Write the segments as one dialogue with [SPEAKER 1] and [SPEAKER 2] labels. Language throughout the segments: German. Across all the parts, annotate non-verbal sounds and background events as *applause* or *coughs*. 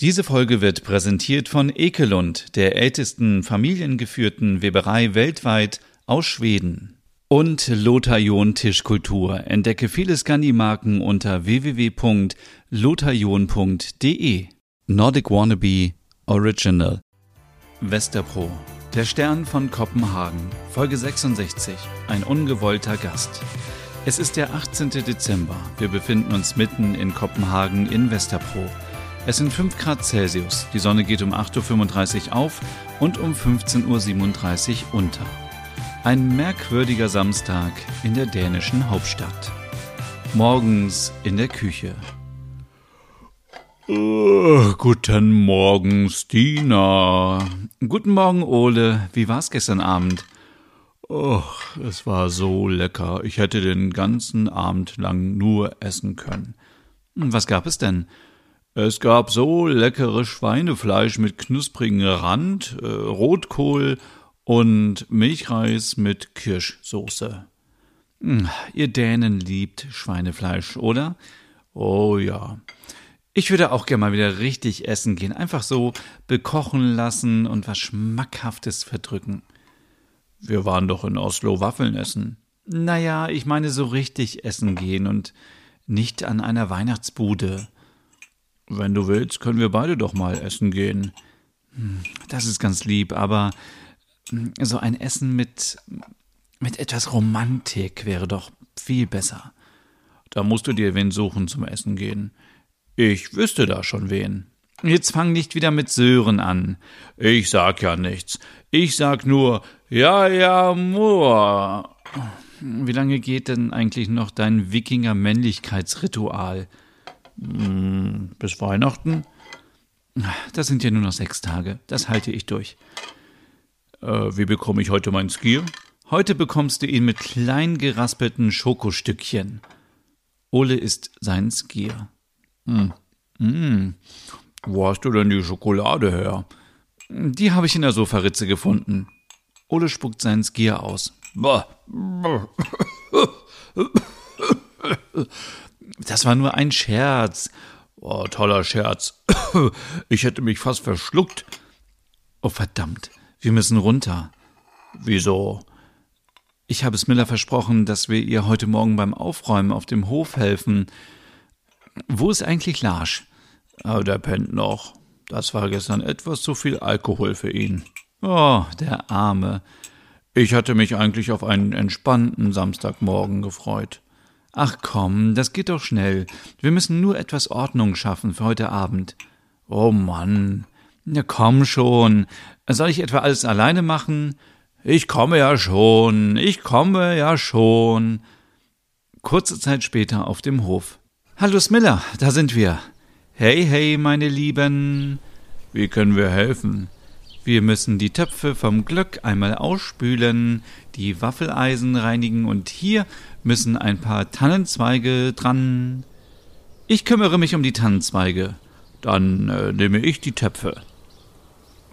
[SPEAKER 1] Diese Folge wird präsentiert von Ekelund, der ältesten familiengeführten Weberei weltweit aus Schweden. Und Lotharion Tischkultur. Entdecke viele Scandi-Marken unter www.lotharion.de. Nordic Wannabe Original. Westerpro. Der Stern von Kopenhagen. Folge 66. Ein ungewollter Gast. Es ist der 18. Dezember. Wir befinden uns mitten in Kopenhagen in Westerpro. Es sind 5 Grad Celsius. Die Sonne geht um 8.35 Uhr auf und um 15.37 Uhr unter. Ein merkwürdiger Samstag in der dänischen Hauptstadt. Morgens in der Küche.
[SPEAKER 2] Uh, guten Morgen, Stina.
[SPEAKER 1] Guten Morgen, Ole. Wie war's gestern Abend?
[SPEAKER 2] Oh, es war so lecker. Ich hätte den ganzen Abend lang nur essen können.
[SPEAKER 1] Was gab es denn?
[SPEAKER 2] Es gab so leckeres Schweinefleisch mit knusprigem Rand, äh, Rotkohl und Milchreis mit Kirschsoße.
[SPEAKER 1] Hm, ihr Dänen liebt Schweinefleisch, oder?
[SPEAKER 2] Oh ja.
[SPEAKER 1] Ich würde auch gerne mal wieder richtig essen gehen. Einfach so bekochen lassen und was Schmackhaftes verdrücken.
[SPEAKER 2] Wir waren doch in Oslo Waffeln essen.
[SPEAKER 1] Naja, ich meine so richtig essen gehen und nicht an einer Weihnachtsbude.
[SPEAKER 2] Wenn du willst, können wir beide doch mal essen gehen.
[SPEAKER 1] Hm, das ist ganz lieb, aber so ein Essen mit, mit etwas Romantik wäre doch viel besser.
[SPEAKER 2] Da musst du dir wen suchen zum Essen gehen. Ich wüsste da schon wen.
[SPEAKER 1] Jetzt fang nicht wieder mit Sören an.
[SPEAKER 2] Ich sag ja nichts. Ich sag nur, ja, ja, Moor.
[SPEAKER 1] Wie lange geht denn eigentlich noch dein Wikinger-Männlichkeitsritual?
[SPEAKER 2] Hm, bis Weihnachten?
[SPEAKER 1] Das sind ja nur noch sechs Tage. Das halte ich durch.
[SPEAKER 2] Äh, wie bekomme ich heute meinen Skier?
[SPEAKER 1] Heute bekommst du ihn mit klein geraspelten Schokostückchen. Ole isst seinen Skier.
[SPEAKER 2] Hm. Hm. Wo hast du denn die Schokolade her?
[SPEAKER 1] Die habe ich in der Sofaritze gefunden. Ole spuckt seinen Skier aus. *laughs* Das war nur ein Scherz.
[SPEAKER 2] Oh, toller Scherz. *coughs* Ich hätte mich fast verschluckt.
[SPEAKER 1] Oh, verdammt. Wir müssen runter.
[SPEAKER 2] Wieso?
[SPEAKER 1] Ich habe Smiller versprochen, dass wir ihr heute Morgen beim Aufräumen auf dem Hof helfen. Wo ist eigentlich Larsch?
[SPEAKER 2] Oh, der pennt noch. Das war gestern etwas zu viel Alkohol für ihn.
[SPEAKER 1] Oh, der Arme.
[SPEAKER 2] Ich hatte mich eigentlich auf einen entspannten Samstagmorgen gefreut.
[SPEAKER 1] Ach komm, das geht doch schnell. Wir müssen nur etwas Ordnung schaffen für heute Abend.
[SPEAKER 2] Oh Mann.
[SPEAKER 1] Na komm schon. Soll ich etwa alles alleine machen?
[SPEAKER 2] Ich komme ja schon, ich komme ja schon.
[SPEAKER 1] Kurze Zeit später auf dem Hof. Hallo Smiller, da sind wir. Hey, hey, meine Lieben.
[SPEAKER 2] Wie können wir helfen?
[SPEAKER 1] Wir müssen die Töpfe vom Glöck einmal ausspülen, die Waffeleisen reinigen und hier müssen ein paar Tannenzweige dran. Ich kümmere mich um die Tannenzweige.
[SPEAKER 2] Dann äh, nehme ich die Töpfe.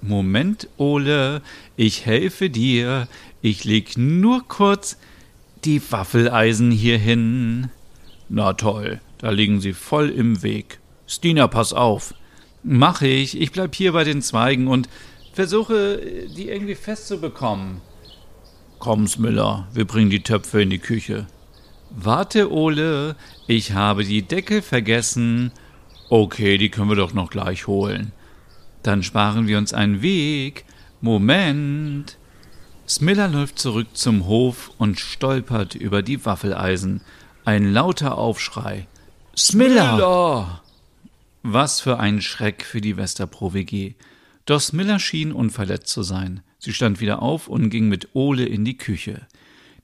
[SPEAKER 1] Moment, Ole, ich helfe dir. Ich leg nur kurz die Waffeleisen hier hin.
[SPEAKER 2] Na toll, da liegen sie voll im Weg.
[SPEAKER 1] Stina, pass auf. Mach ich. Ich bleib hier bei den Zweigen und versuche, die irgendwie festzubekommen.
[SPEAKER 2] Komm, Smiller, wir bringen die Töpfe in die Küche.
[SPEAKER 1] Warte, Ole, ich habe die Deckel vergessen.
[SPEAKER 2] Okay, die können wir doch noch gleich holen.
[SPEAKER 1] Dann sparen wir uns einen Weg. Moment. Smiller läuft zurück zum Hof und stolpert über die Waffeleisen. Ein lauter Aufschrei.
[SPEAKER 2] Smiller! Smiller!
[SPEAKER 1] Was für ein Schreck für die Westerpro WG. Doch Smiller schien unverletzt zu sein. Sie stand wieder auf und ging mit Ole in die Küche.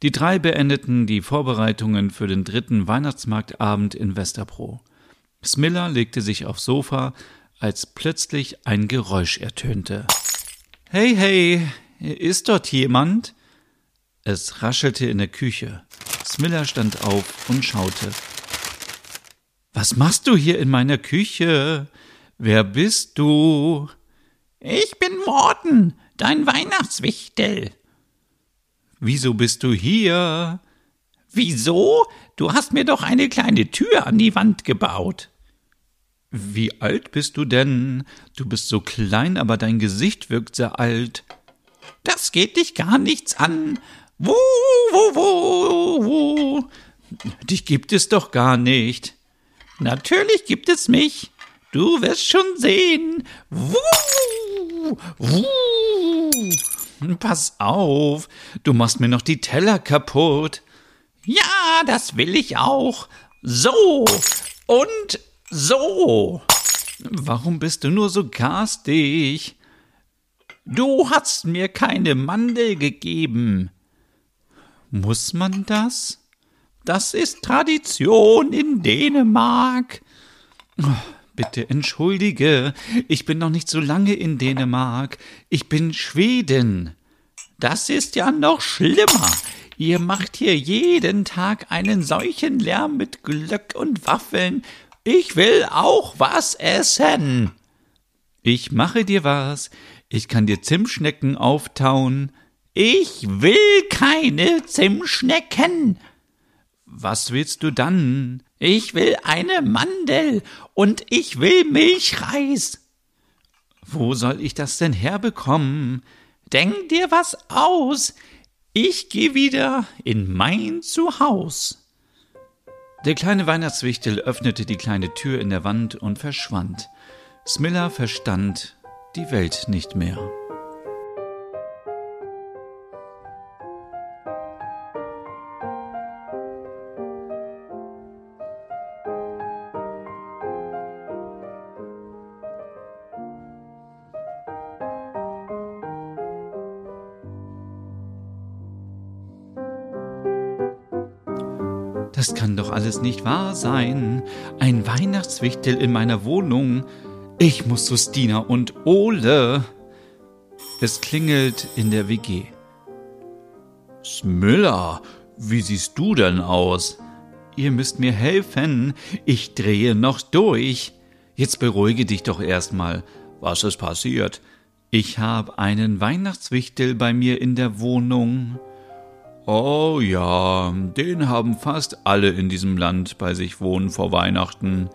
[SPEAKER 1] Die drei beendeten die Vorbereitungen für den dritten Weihnachtsmarktabend in Westerpro. Smiller legte sich aufs Sofa, als plötzlich ein Geräusch ertönte. Hey, hey, ist dort jemand? Es raschelte in der Küche. Smiller stand auf und schaute. Was machst du hier in meiner Küche? Wer bist du?
[SPEAKER 3] Ich bin Morten, dein Weihnachtswichtel.
[SPEAKER 1] Wieso bist du hier?
[SPEAKER 3] Wieso? Du hast mir doch eine kleine Tür an die Wand gebaut.
[SPEAKER 1] Wie alt bist du denn? Du bist so klein, aber dein Gesicht wirkt sehr alt.
[SPEAKER 3] Das geht dich gar nichts an. Wuh, wuh, wuh, wuh.
[SPEAKER 1] Dich gibt es doch gar nicht.
[SPEAKER 3] Natürlich gibt es mich. Du wirst schon sehen. Wuh.
[SPEAKER 1] Pass auf, du machst mir noch die Teller kaputt.
[SPEAKER 3] Ja, das will ich auch. So und so.
[SPEAKER 1] Warum bist du nur so garstig?
[SPEAKER 3] Du hast mir keine Mandel gegeben.
[SPEAKER 1] Muss man das?
[SPEAKER 3] Das ist Tradition in Dänemark.
[SPEAKER 1] Bitte entschuldige, ich bin noch nicht so lange in Dänemark. Ich bin Schweden.
[SPEAKER 3] Das ist ja noch schlimmer. Ihr macht hier jeden Tag einen solchen Lärm mit Glöck und Waffeln. Ich will auch was essen.
[SPEAKER 1] Ich mache dir was. Ich kann dir Zimtschnecken auftauen.
[SPEAKER 3] Ich will keine Zimtschnecken.
[SPEAKER 1] Was willst du dann?
[SPEAKER 3] Ich will eine Mandel und ich will Milchreis.
[SPEAKER 1] Wo soll ich das denn herbekommen?
[SPEAKER 3] Denk dir was aus. Ich geh wieder in mein Zuhaus.
[SPEAKER 1] Der kleine Weihnachtswichtel öffnete die kleine Tür in der Wand und verschwand. Smilla verstand die Welt nicht mehr. Das kann doch alles nicht wahr sein. Ein Weihnachtswichtel in meiner Wohnung. Ich muss zu Stina und Ole. Es klingelt in der WG. Smüller, wie siehst du denn aus? Ihr müsst mir helfen. Ich drehe noch durch. Jetzt beruhige dich doch erstmal. Was ist passiert? Ich habe einen Weihnachtswichtel bei mir in der Wohnung. Oh ja, den haben fast alle in diesem Land bei sich wohnen vor Weihnachten.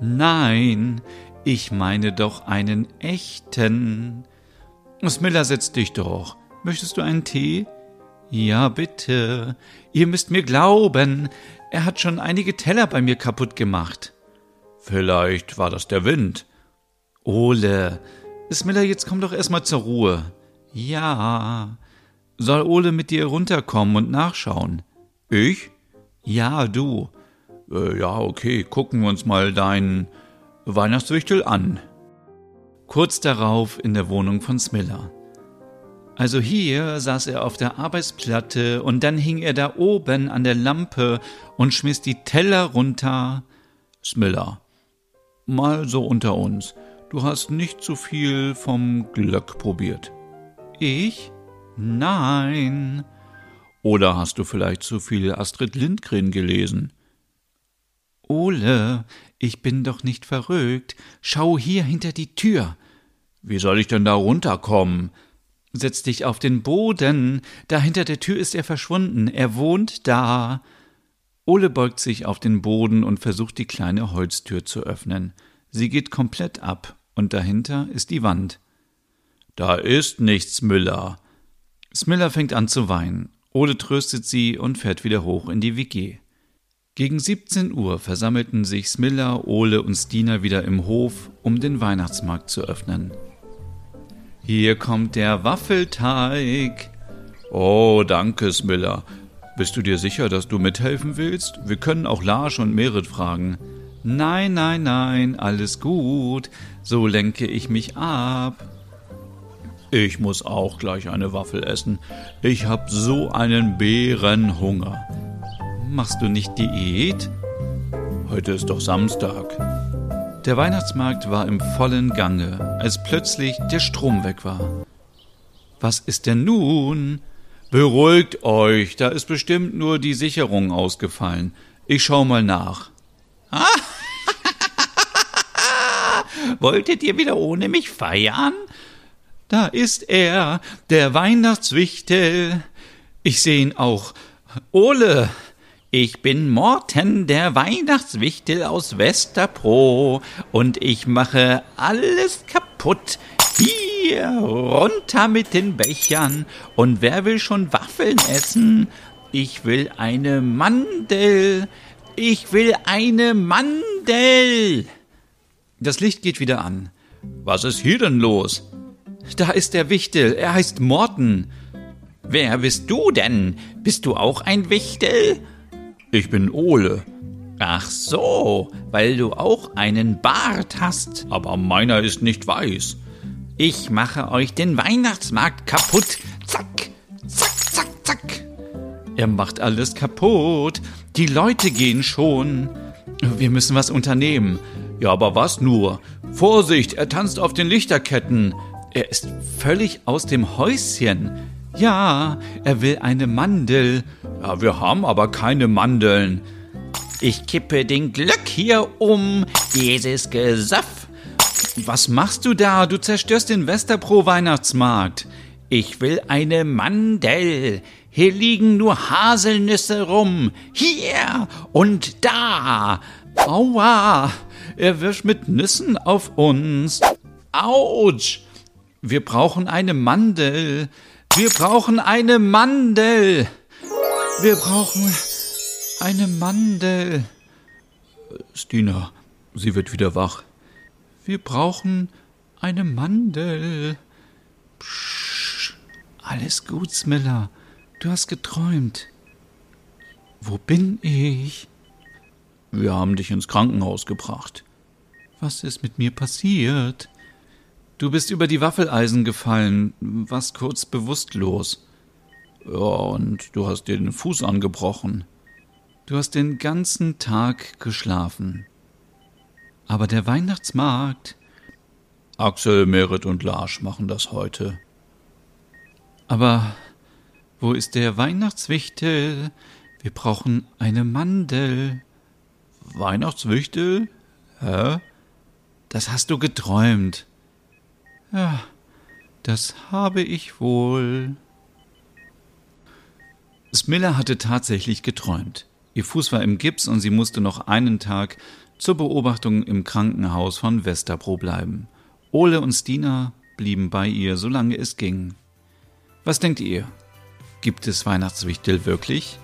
[SPEAKER 1] Nein, ich meine doch einen echten. Smilla, setz dich doch. Möchtest du einen Tee? Ja, bitte. Ihr müsst mir glauben. Er hat schon einige Teller bei mir kaputt gemacht. Vielleicht war das der Wind. Ole, Smilla, jetzt komm doch erstmal zur Ruhe. Ja. Soll Ole mit dir runterkommen und nachschauen? Ich? Ja, du. Äh, ja, okay, gucken wir uns mal deinen Weihnachtswichtel an. Kurz darauf in der Wohnung von Smiller. Also hier saß er auf der Arbeitsplatte und dann hing er da oben an der Lampe und schmiss die Teller runter. Smiller, mal so unter uns. Du hast nicht zu viel vom Glöck probiert. Ich? Nein. Oder hast du vielleicht zu viel Astrid Lindgren gelesen? Ole, ich bin doch nicht verrückt. Schau hier hinter die Tür. Wie soll ich denn da runterkommen? Setz dich auf den Boden. Da hinter der Tür ist er verschwunden. Er wohnt da. Ole beugt sich auf den Boden und versucht die kleine Holztür zu öffnen. Sie geht komplett ab, und dahinter ist die Wand. Da ist nichts, Müller. Smilla fängt an zu weinen. Ole tröstet sie und fährt wieder hoch in die WG. Gegen 17 Uhr versammelten sich Smilla, Ole und Stina wieder im Hof, um den Weihnachtsmarkt zu öffnen. Hier kommt der Waffelteig. Oh, danke, Smilla. Bist du dir sicher, dass du mithelfen willst? Wir können auch Larsch und Merit fragen. Nein, nein, nein, alles gut. So lenke ich mich ab. Ich muss auch gleich eine Waffel essen. Ich hab so einen Bärenhunger. Machst du nicht Diät? Heute ist doch Samstag. Der Weihnachtsmarkt war im vollen Gange, als plötzlich der Strom weg war. Was ist denn nun? Beruhigt euch, da ist bestimmt nur die Sicherung ausgefallen. Ich schau mal nach. *laughs*
[SPEAKER 3] Wolltet ihr wieder ohne mich feiern?
[SPEAKER 1] Da ist er, der Weihnachtswichtel. Ich sehe ihn auch. Ole,
[SPEAKER 3] Ich bin Morten, der Weihnachtswichtel aus Westerpro, und ich mache alles kaputt. Hier, runter mit den Bechern. Und wer will schon Waffeln essen? Ich will eine Mandel. Ich will eine Mandel.
[SPEAKER 1] Das Licht geht wieder an.
[SPEAKER 2] Was ist hier denn los?
[SPEAKER 1] Da ist der Wichtel. Er heißt Morten.
[SPEAKER 3] Wer bist du denn? Bist du auch ein Wichtel?
[SPEAKER 2] Ich bin Ole.
[SPEAKER 3] Ach so, weil du auch einen Bart hast.
[SPEAKER 2] Aber meiner ist nicht weiß.
[SPEAKER 3] Ich mache euch den Weihnachtsmarkt kaputt. Zack, zack, zack, zack.
[SPEAKER 1] Er macht alles kaputt. Die Leute gehen schon. Wir müssen was unternehmen.
[SPEAKER 2] Ja, aber was nur? Vorsicht, er tanzt auf den Lichterketten.
[SPEAKER 1] Er ist völlig aus dem Häuschen. Ja, er will eine Mandel.
[SPEAKER 2] Ja, wir haben aber keine Mandeln.
[SPEAKER 3] Ich kippe den Glöck hier um, dieses Gesaff.
[SPEAKER 1] Was machst du da? Du zerstörst den Westerpro Weihnachtsmarkt.
[SPEAKER 3] Ich will eine Mandel. Hier liegen nur Haselnüsse rum. Hier und da.
[SPEAKER 1] Aua! Er wirft mit Nüssen auf uns. Autsch! Wir brauchen eine Mandel. Wir brauchen eine Mandel. Wir brauchen eine Mandel.
[SPEAKER 2] Stina, sie wird wieder wach.
[SPEAKER 1] Wir brauchen eine Mandel. Psch, alles gut, Smiller. Du hast geträumt. Wo bin ich?
[SPEAKER 2] Wir haben dich ins Krankenhaus gebracht.
[SPEAKER 1] Was ist mit mir passiert? Du bist über die Waffeleisen gefallen, warst kurz bewusstlos.
[SPEAKER 2] Ja, und du hast dir den Fuß angebrochen.
[SPEAKER 1] Du hast den ganzen Tag geschlafen. Aber der Weihnachtsmarkt.
[SPEAKER 2] Axel, Merit und Lars machen das heute.
[SPEAKER 1] Aber wo ist der Weihnachtswichtel? Wir brauchen eine Mandel.
[SPEAKER 2] Weihnachtswichtel? Hä?
[SPEAKER 1] Das hast du geträumt. Ja, das habe ich wohl. Smilla hatte tatsächlich geträumt. Ihr Fuß war im Gips und sie musste noch einen Tag zur Beobachtung im Krankenhaus von Westerpro bleiben. Ole und Stina blieben bei ihr, solange es ging. Was denkt ihr? Gibt es Weihnachtswichtel wirklich?